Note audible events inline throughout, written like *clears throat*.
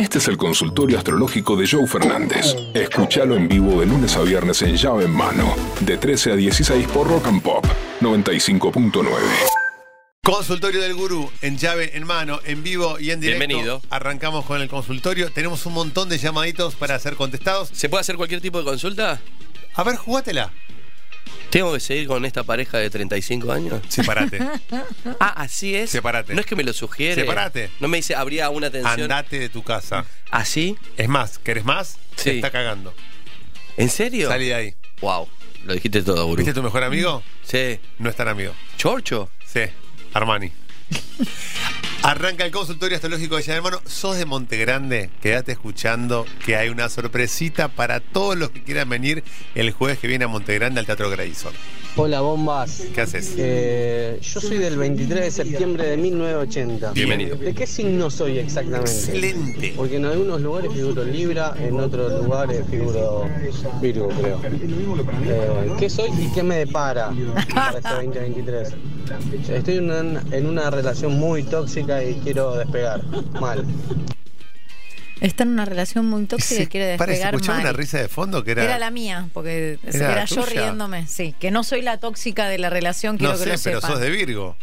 Este es el consultorio astrológico de Joe Fernández. Escúchalo en vivo de lunes a viernes en llave en mano, de 13 a 16 por Rock and Pop 95.9. Consultorio del Gurú, en llave en mano, en vivo y en directo. Bienvenido. Arrancamos con el consultorio. Tenemos un montón de llamaditos para ser contestados. ¿Se puede hacer cualquier tipo de consulta? A ver, jugátela. ¿Tengo que seguir con esta pareja de 35 años? Separate. *laughs* Ah, así es. Separate. No es que me lo sugiere. Separate. No me dice, habría una tensión. Andate de tu casa. ¿Así? Es más, ¿querés más? Sí. Te está cagando. ¿En serio? Salí de ahí. Wow. Lo dijiste todo, Guru. ¿Viste tu mejor amigo? Sí. No es tan amigo. ¿Chorcho? Sí, Armani. Arranca el consultorio astrológico de Llave en Mano. Sos de Montegrande, quédate escuchando que hay una sorpresita para todos los que quieran venir el jueves que viene a Montegrande al Teatro Grayson. Hola bombas. ¿Qué haces? Eh, yo soy del 23 de septiembre de 1980. Bienvenido. ¿De qué signo soy exactamente? Excelente. Porque en algunos lugares figuro Libra, en otros lugares figuro Virgo, creo. Eh, ¿Qué soy y qué me depara para este *laughs* 2023? Estoy en una, en una relación muy tóxica y quiero despegar. Mal. Está en una relación muy tóxica y quiere Parece, despegar escuchaba mal. una risa de fondo que era. Era la mía, porque Era yo riéndome, sí. Que no soy la tóxica de la relación, quiero no que sé, lo pero sepan. sos de Virgo.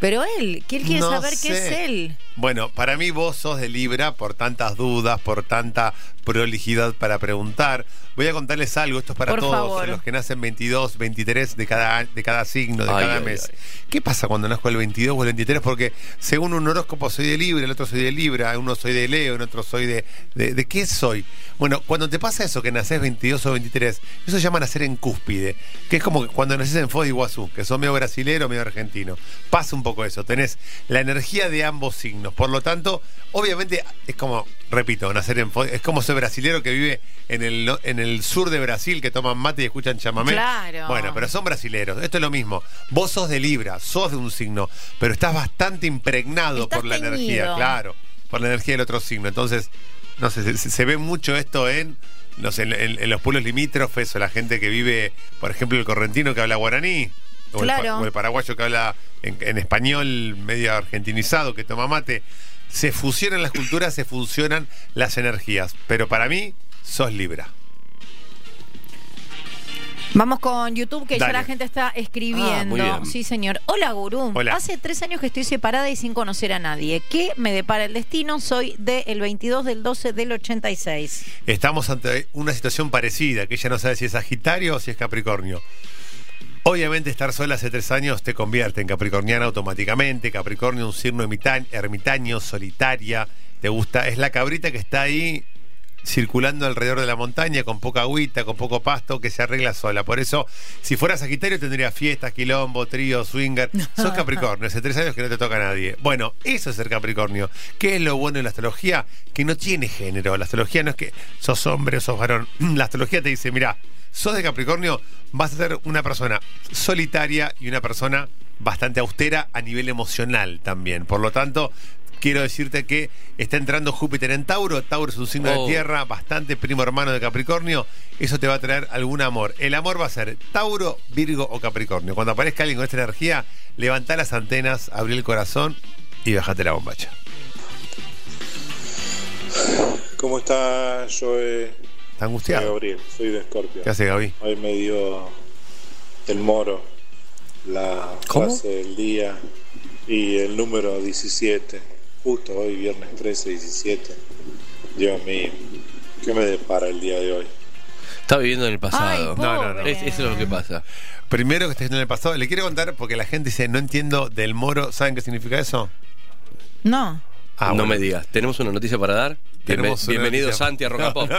Pero él, que él quiere No saber qué es sé. él. Bueno, para mí vos sos de Libra por tantas dudas, por tanta prolijidad para preguntar. Voy a contarles algo, esto es para Por todos, favor. los que nacen 22, 23 de cada, de cada signo, de Ay, cada ay, mes. ay. ¿Qué pasa cuando nazco el 22 o el 23? Porque según un horóscopo soy de Libra, el otro soy de Libra, uno soy de Leo, el otro soy de... ¿De, de qué soy? Bueno, cuando te pasa eso, que naces 22 o 23, eso se llama nacer en cúspide, que es como cuando naces en Foz de Iguazú, que son medio brasilero, medio argentino. Pasa un poco eso, tenés la energía de ambos signos. Por lo tanto, obviamente es como, repito, nacer en es como ser brasilero que vive en el, en el sur de Brasil, que toman mate y escuchan chamamé. Claro. Bueno, pero son brasileros. Esto es lo mismo. Vos sos de Libra, sos de un signo, pero estás bastante impregnado Estás por la teñido. energía, claro, por la energía del otro signo. Entonces, no sé, se, se ve mucho esto en, no sé, en, en- en los pueblos limítrofes o la gente que vive, por ejemplo, el correntino que habla guaraní. O, el, Claro. o el paraguayo que habla en, en español medio argentinizado, que toma mate. Se fusionan las culturas, se fusionan las energías. Pero para mí, sos Libra. Vamos con YouTube, que Dale. ya la gente está Ah, escribiendo. sí, señor. Hola, Gurú. Hola. Hace tres años que estoy separada y sin conocer a nadie. ¿Qué me depara el destino? Soy del 22 del 12 del 86. Estamos ante una situación parecida, que ella no sabe si es Sagitario o si es Capricornio. Obviamente estar sola hace tres años te convierte en capricorniana automáticamente. Capricornio, un signo ermita- ermitaño, solitaria. Te gusta, es la cabrita que está ahí circulando alrededor de la montaña con poca agüita, con poco pasto, que se arregla sola. Por eso, si fuera Sagitario tendría fiestas, quilombo, trío, swinger. Sos Capricornio, hace tres años que no te toca a nadie. Bueno, eso es ser Capricornio. ¿Qué es lo bueno de la astrología? Que no tiene género. La astrología no es que sos hombre o sos varón. *clears throat* La astrología te dice, mira, sos de Capricornio, vas a ser una persona solitaria y una persona bastante austera a nivel emocional también. Por lo tanto, quiero decirte que está entrando Júpiter en Tauro. Tauro es un signo Oh. de tierra, bastante primo hermano de Capricornio. Eso te va a traer algún amor. El amor va a ser Tauro, Virgo o Capricornio. Cuando aparezca alguien con esta energía, levantá las antenas, abrí el corazón y bajate la bombacha. ¿Cómo está Joe? ¿Está Soy angustiado? Gabriel, soy de Escorpio. ¿Qué hace Gaby? Hoy me dio el moro la ¿Cómo? frase del día y el número 17. Justo hoy, viernes 13, 17. Dios mío, ¿qué me depara el día de hoy? Está viviendo en el pasado. Ay, No, no, no. Es- eso es lo que pasa. Primero que está en el pasado, le quiero contar porque la gente dice, no entiendo del moro, ¿saben qué significa eso? No. Ah, no bueno. me digas. ¿Tenemos una noticia para dar? Tenemos Bienve- bienvenido noticia. Santi a Rock and Pop. No.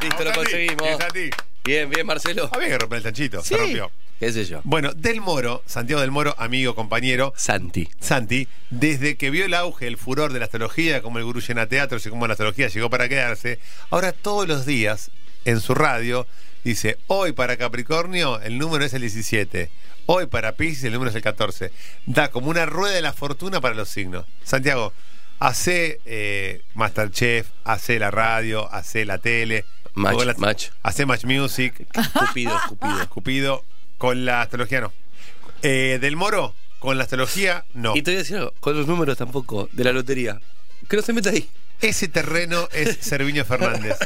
Listo, Vamos, lo conseguimos. Bien. Bien, bien, Marcelo. Había que romper el chanchito, se rompió. ¿Qué sé yo? Bueno, Del Moro, Santiago Del Moro, amigo, compañero, Santi. Santi, desde que vio el auge, el furor de la astrología, como el gurú llena teatros y como la astrología llegó para quedarse, ahora todos los días en su radio dice, hoy para Capricornio el número es el 17, hoy para Pisces el número es el 14. Da como una rueda de la fortuna para los signos. Santiago, hace eh, Masterchef, hace la radio, hace la tele, Match, con la- match. hace Match Music, Cupido, Cupido. Cupido, con la astrología no. Eh, del Moro, con la astrología no. Y te voy a decir algo, con los números tampoco, de la lotería. Que no se meta ahí. Ese terreno es *laughs* Serviño Fernández.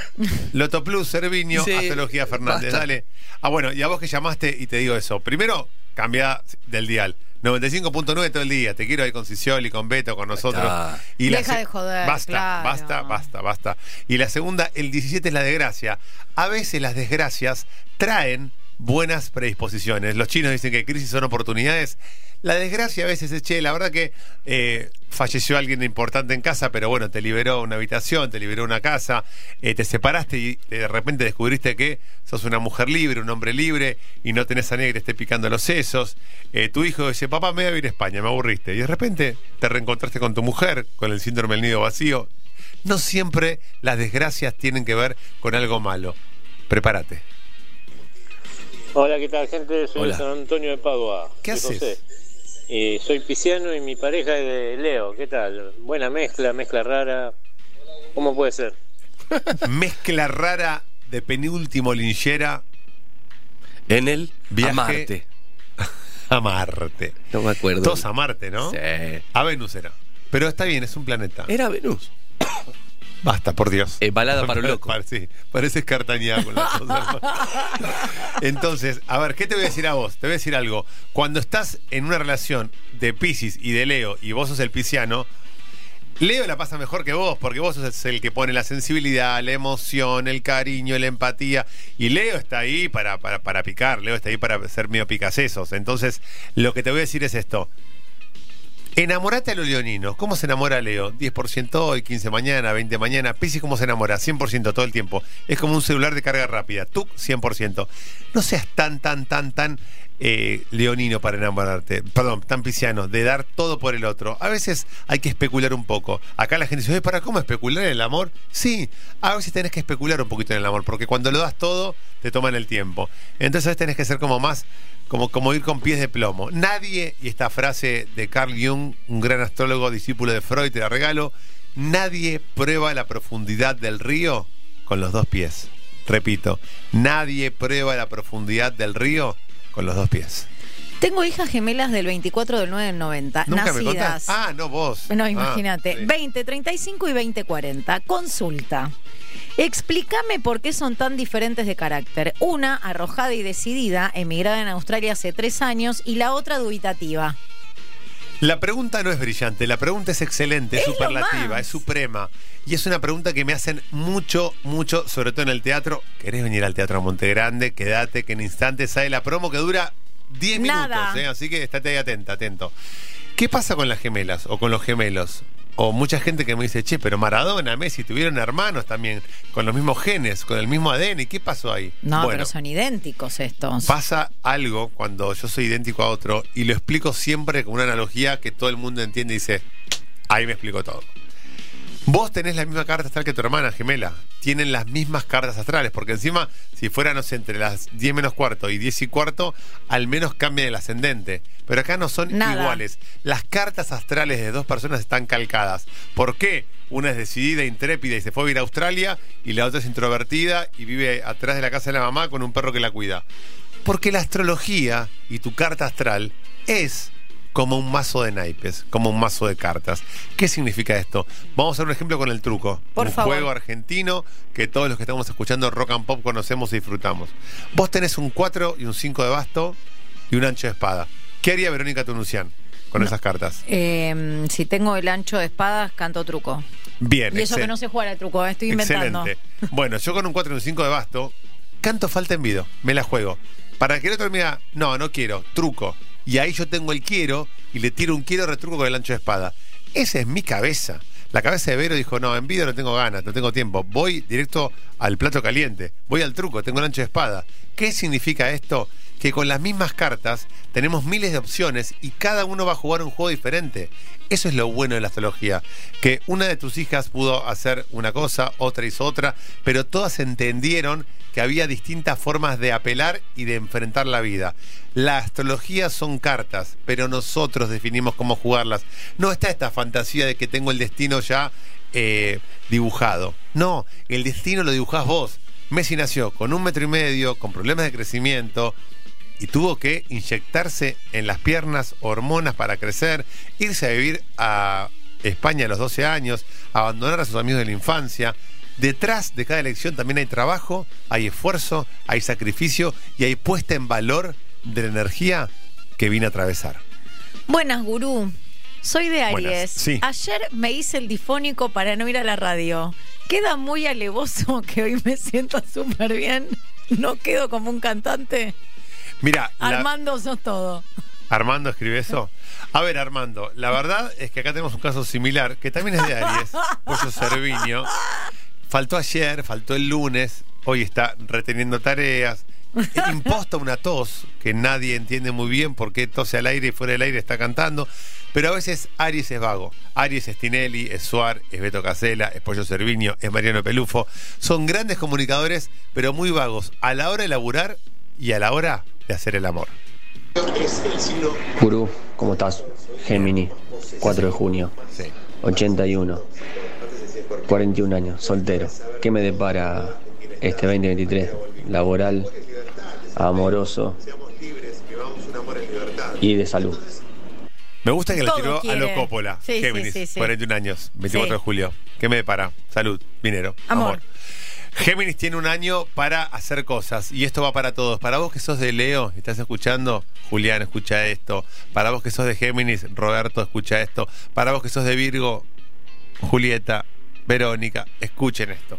Loto Plus, Serviño, Sí, Astrología Fernández. basta. Dale. Ah, bueno, y a vos que llamaste y te digo eso. Primero, cambia del dial. 95.9 todo el día. Te quiero ahí con Cicioli, con Beto, con nosotros. está. Y Deja de joder, Basta, claro. basta, basta, basta. Y la segunda, el 17 es la desgracia. A veces las desgracias traen buenas predisposiciones. Los chinos dicen que crisis son oportunidades. La desgracia a veces es, che, la verdad que eh, falleció alguien importante en casa, pero bueno, te liberó una habitación, te liberó una casa, eh, te separaste y de repente descubriste que sos una mujer libre, un hombre libre y no tenés a nadie que te esté picando los sesos. Eh, tu hijo dice, papá, me voy a ir a España, me aburriste. Y de repente te reencontraste con tu mujer, con el síndrome del nido vacío. No siempre las desgracias tienen que ver con algo malo. Prepárate. Hola, ¿qué tal, gente? Soy Hola. de San Antonio de Padua. ¿Qué haces? José. Y soy pisciano y mi pareja es de Leo. ¿Qué tal? Buena mezcla, mezcla rara. ¿Cómo puede ser? *laughs* Mezcla rara de penúltimo linchera En el Viaje. a Marte. *laughs* a Marte. No me acuerdo. Todos a Marte, ¿no? Sí. A Venus era. Pero está bien, es un planeta. Era Venus. *coughs* Basta, por Dios. Eh, balada para un *laughs* loco. Sí, pareces cartañada con las *laughs* cosas. Entonces, a ver, ¿qué te voy a decir a vos? Te voy a decir algo. Cuando estás en una relación de Pisces y de Leo y vos sos el pisciano, Leo la pasa mejor que vos, porque vos sos el que pone la sensibilidad, la emoción, el cariño, la empatía. Y Leo está ahí para, para, para picar, Leo está ahí para ser medio picasesos. Entonces, lo que te voy a decir es esto. Enamorate a los leoninos. ¿Cómo se enamora Leo? 10% hoy, 15 mañana, 20 mañana. Piscis, ¿cómo se enamora? 100% todo el tiempo. Es como un celular de carga rápida. Tú, 100%. No seas tan, tan, tan, tan eh, leonino para enamorarte. Perdón, tan pisciano, de dar todo por el otro. A veces hay que especular un poco. Acá la gente dice, "Oye, ¿para cómo especular en el amor? Sí, a veces tenés que especular un poquito en el amor, porque cuando lo das todo, te toman el tiempo. Entonces a veces tenés que ser como más como, como ir con pies de plomo. Nadie, y esta frase de Carl Jung, un gran astrólogo, discípulo de Freud, te la regalo, nadie prueba la profundidad del río con los dos pies. Repito, nadie prueba la profundidad del río con los dos pies. Tengo hijas gemelas del 24 del 9 del 90, Nunca me nacidas. contás. Ah, no vos. No, Ah, imagínate. sí. 20, 35 y 20, 40. Consulta. Explícame por qué son tan diferentes de carácter. Una, arrojada y decidida, emigrada en Australia hace tres años, y la otra, dubitativa. La pregunta no es brillante, la pregunta es excelente, es superlativa, es suprema. Y es una pregunta que me hacen mucho, mucho, sobre todo en el teatro. ¿Querés venir al Teatro Monte Grande? Quédate, que en instantes sale la promo que dura 10 minutos, Nada. ¿eh? así que estate ahí atenta, atento. ¿Qué pasa con las gemelas o con los gemelos? O mucha gente que me dice, che, pero Maradona, Messi tuvieron hermanos también, con los mismos genes, con el mismo ADN. ¿Qué pasó ahí? No, Bueno, pero son idénticos estos. Pasa algo cuando yo soy idéntico a otro y lo explico siempre con una analogía que todo el mundo entiende y dice, ahí me explico todo. Vos tenés la misma carta astral que tu hermana gemela. Tienen las mismas cartas astrales, porque encima, si fuera, no sé, entre las 10 menos cuarto y 10 y cuarto, al menos cambia el ascendente. Pero acá no son Nada. iguales. Las cartas astrales de dos personas están calcadas. ¿Por qué? Una es decidida, intrépida y se fue a vivir a Australia, y la otra es introvertida y vive atrás de la casa de la mamá con un perro que la cuida. Porque la astrología y tu carta astral es como un mazo de naipes, como un mazo de cartas. ¿Qué significa esto? Vamos a hacer un ejemplo con el truco. Por un favor. juego argentino que todos los que estamos escuchando rock and pop conocemos y disfrutamos. Vos tenés un 4 y un 5 de basto y un ancho de espada. ¿Qué haría Verónica Tunucian con esas cartas? Eh, si tengo el ancho de espadas, canto truco. Bien, Y eso que no sé jugar al truco, eh, estoy inventando. Excelente. Bueno, yo con un 4 y un 5 de basto, canto falta en vido, me la juego. Para que el otro me diga, no, no quiero, truco. Y ahí yo tengo el quiero y le tiro un quiero retruco con el ancho de espada. Esa es mi cabeza. La cabeza de Vero dijo, no, en vido no tengo ganas, no tengo tiempo. Voy directo al plato caliente, voy al truco, tengo el ancho de espada. ¿Qué significa esto? Que con las mismas cartas tenemos miles de opciones y cada uno va a jugar un juego diferente. Eso es lo bueno de la astrología, que una de tus hijas pudo hacer una cosa, otra hizo otra, pero todas entendieron que había distintas formas de apelar y de enfrentar la vida. La astrología son cartas, pero nosotros definimos cómo jugarlas. No está esta fantasía de que tengo el destino ya eh, dibujado. No, el destino lo dibujás vos. Messi nació con un metro y medio, con problemas de crecimiento, y tuvo que inyectarse en las piernas hormonas para crecer, irse a vivir a España a los 12 años, abandonar a sus amigos de la infancia. Detrás de cada elección también hay trabajo, hay esfuerzo, hay sacrificio y hay puesta en valor de la energía que vine a atravesar. Buenas, gurú. Soy de Buenas, Aries. sí. Ayer me hice el difónico para no ir a la radio. Queda muy alevoso que hoy me siento súper bien. No quedo como un cantante. Mira, la- Armando, sos todo. Armando escribe eso. A ver, Armando, la verdad es que acá tenemos un caso similar, que también es de Aries, Pollo Cerviño. Faltó ayer, faltó el lunes, hoy está reteniendo tareas. Imposta una tos que nadie entiende muy bien por qué tose al aire y fuera del aire está cantando. Pero a veces Aries es vago. Aries es Tinelli, es Suar, es Beto Casela, es Pollo Cerviño, es Mariano Pelufo. Son grandes comunicadores, pero muy vagos a la hora de laburar y a la hora de hacer el amor. Gurú, ¿cómo estás? Gemini, 4 de junio, Sí. 81, 41 años, soltero. ¿Qué me depara este 2023? Laboral, amoroso y de salud. Me gusta que le Todo tiró a lo Coppola. Sí, Géminis, sí, sí. 41 años, 24 de julio. ¿Qué me depara? Salud, dinero, Amor. amor. Géminis tiene un año para hacer cosas y esto va para todos. Para vos que sos de Leo, estás escuchando, Julián, escucha esto. Para vos que sos de Géminis, Roberto, escucha esto. Para vos que sos de Virgo, Julieta, Verónica, escuchen esto.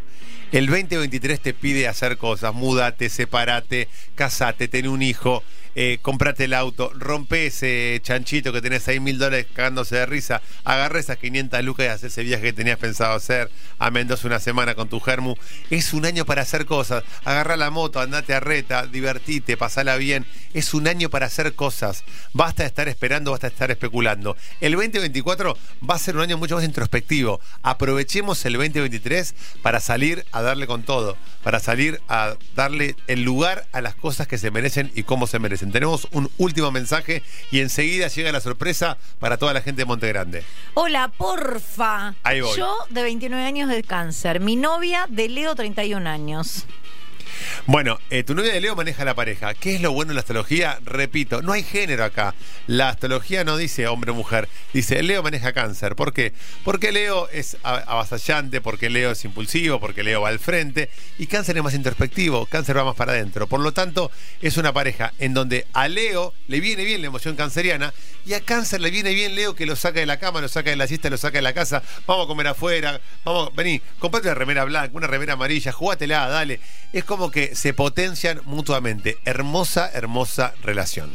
El 2023 te pide hacer cosas, múdate, separate, casate, ten un hijo, eh, comprate el auto, rompe ese chanchito que tenés ahí mil dólares cagándose de risa, agarra esas 500 lucas y haz ese viaje que tenías pensado hacer a Mendoza una semana con tu germu. Es un año para hacer cosas, agarra la moto, andate a reta, divertite, pasala bien. Es un año para hacer cosas. Basta de estar esperando, basta de estar especulando. El 2024 va a ser un año mucho más introspectivo. Aprovechemos el 2023 para salir a darle con todo, para salir a darle el lugar a las cosas que se merecen y cómo se merecen. Tenemos un último mensaje y enseguida llega la sorpresa para toda la gente de Monte Grande. Hola, porfa. Ahí voy. Yo de 29 años de cáncer. Mi novia de Leo 31 años. Bueno, eh, tu novia de Leo maneja la pareja. ¿Qué es lo bueno en la astrología? Repito, no hay género acá. La astrología no dice hombre o mujer, dice Leo maneja cáncer. ¿Por qué? Porque Leo es avasallante, porque Leo es impulsivo, porque Leo va al frente y cáncer es más introspectivo, cáncer va más para adentro. Por lo tanto, es una pareja en donde a Leo le viene bien la emoción canceriana y a cáncer le viene bien Leo que lo saca de la cama, lo saca de la siesta, lo saca de la casa, vamos a comer afuera, vamos, vení, comprate una remera blanca, una remera amarilla, jugátela, dale. Es como que se potencian mutuamente. Hermosa, hermosa relación.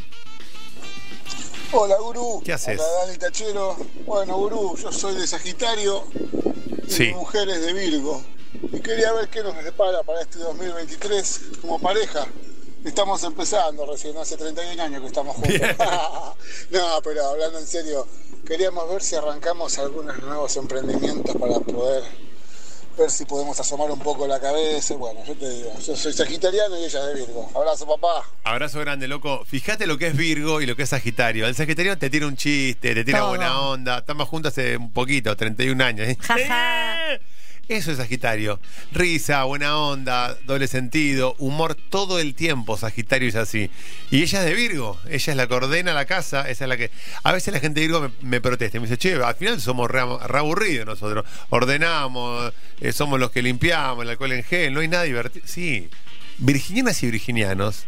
Hola, Gurú. ¿Qué haces? Hola, Dani Tachero. Bueno, Gurú, yo soy de Sagitario y Sí. mi mujer es de Virgo. Y quería ver qué nos depara para este 2023 como pareja. Estamos empezando recién, hace 31 años que estamos juntos. *laughs* No, pero hablando en serio, queríamos ver si arrancamos algunos nuevos emprendimientos para poder ver si podemos asomar un poco la cabeza. Bueno, yo te digo, yo soy sagitariano y ella es de Virgo. Abrazo, papá. Abrazo grande, loco. Fíjate lo que es Virgo y lo que es Sagitario. El Sagitario te tira un chiste, te tira Todo. buena onda. Estamos juntos hace un poquito, 31 años. ¿eh? Jaja. Eso es Sagitario. Risa, buena onda, doble sentido, humor todo el tiempo. Sagitario es así. Y ella es de Virgo. Ella es la que ordena la casa. Esa es la que. A veces la gente de Virgo me, me protesta. Me dice, che, al final somos re, nosotros. Ordenamos, eh, somos los que limpiamos, el alcohol en gel. No hay nada divertido. Sí. Virginianas y virginianos.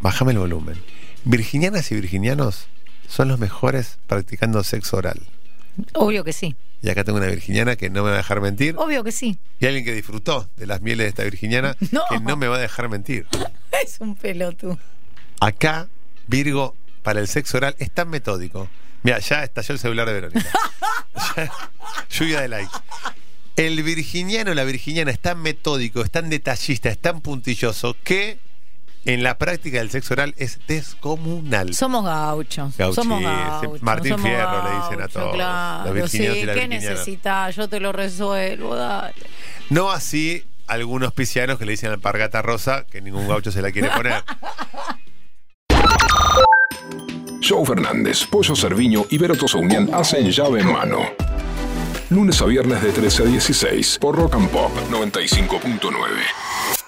Bájame el volumen. Virginianas y virginianos son los mejores practicando sexo oral. Obvio que sí. Y acá tengo una virginiana que no me va a dejar mentir. Obvio que sí. Y alguien que disfrutó de las mieles de esta virginiana *laughs* No. que no me va a dejar mentir. *laughs* Es un pelotu. Acá, Virgo, para el sexo oral es tan metódico. Mira, ya estalló el celular de Verónica. *laughs* Lluvia de likes. El virginiano, la virginiana es tan metódico, es tan detallista, es tan puntilloso que en la práctica del sexo oral es descomunal. Somos gauchos. Gauchi, somos sí. gauchos. Martín somos Fierro le dicen a todos, Claro, los sí, y la ¿qué necesitas? Yo te lo resuelvo, dale. No así algunos piscianos que le dicen alpargata rosa, que ningún gaucho se la quiere poner. *laughs* Joe Fernández, Pollo Cerviño y Vero Tosaunian hacen llave en mano. Lunes a viernes de 13 a 16 por Rock and Pop 95.9.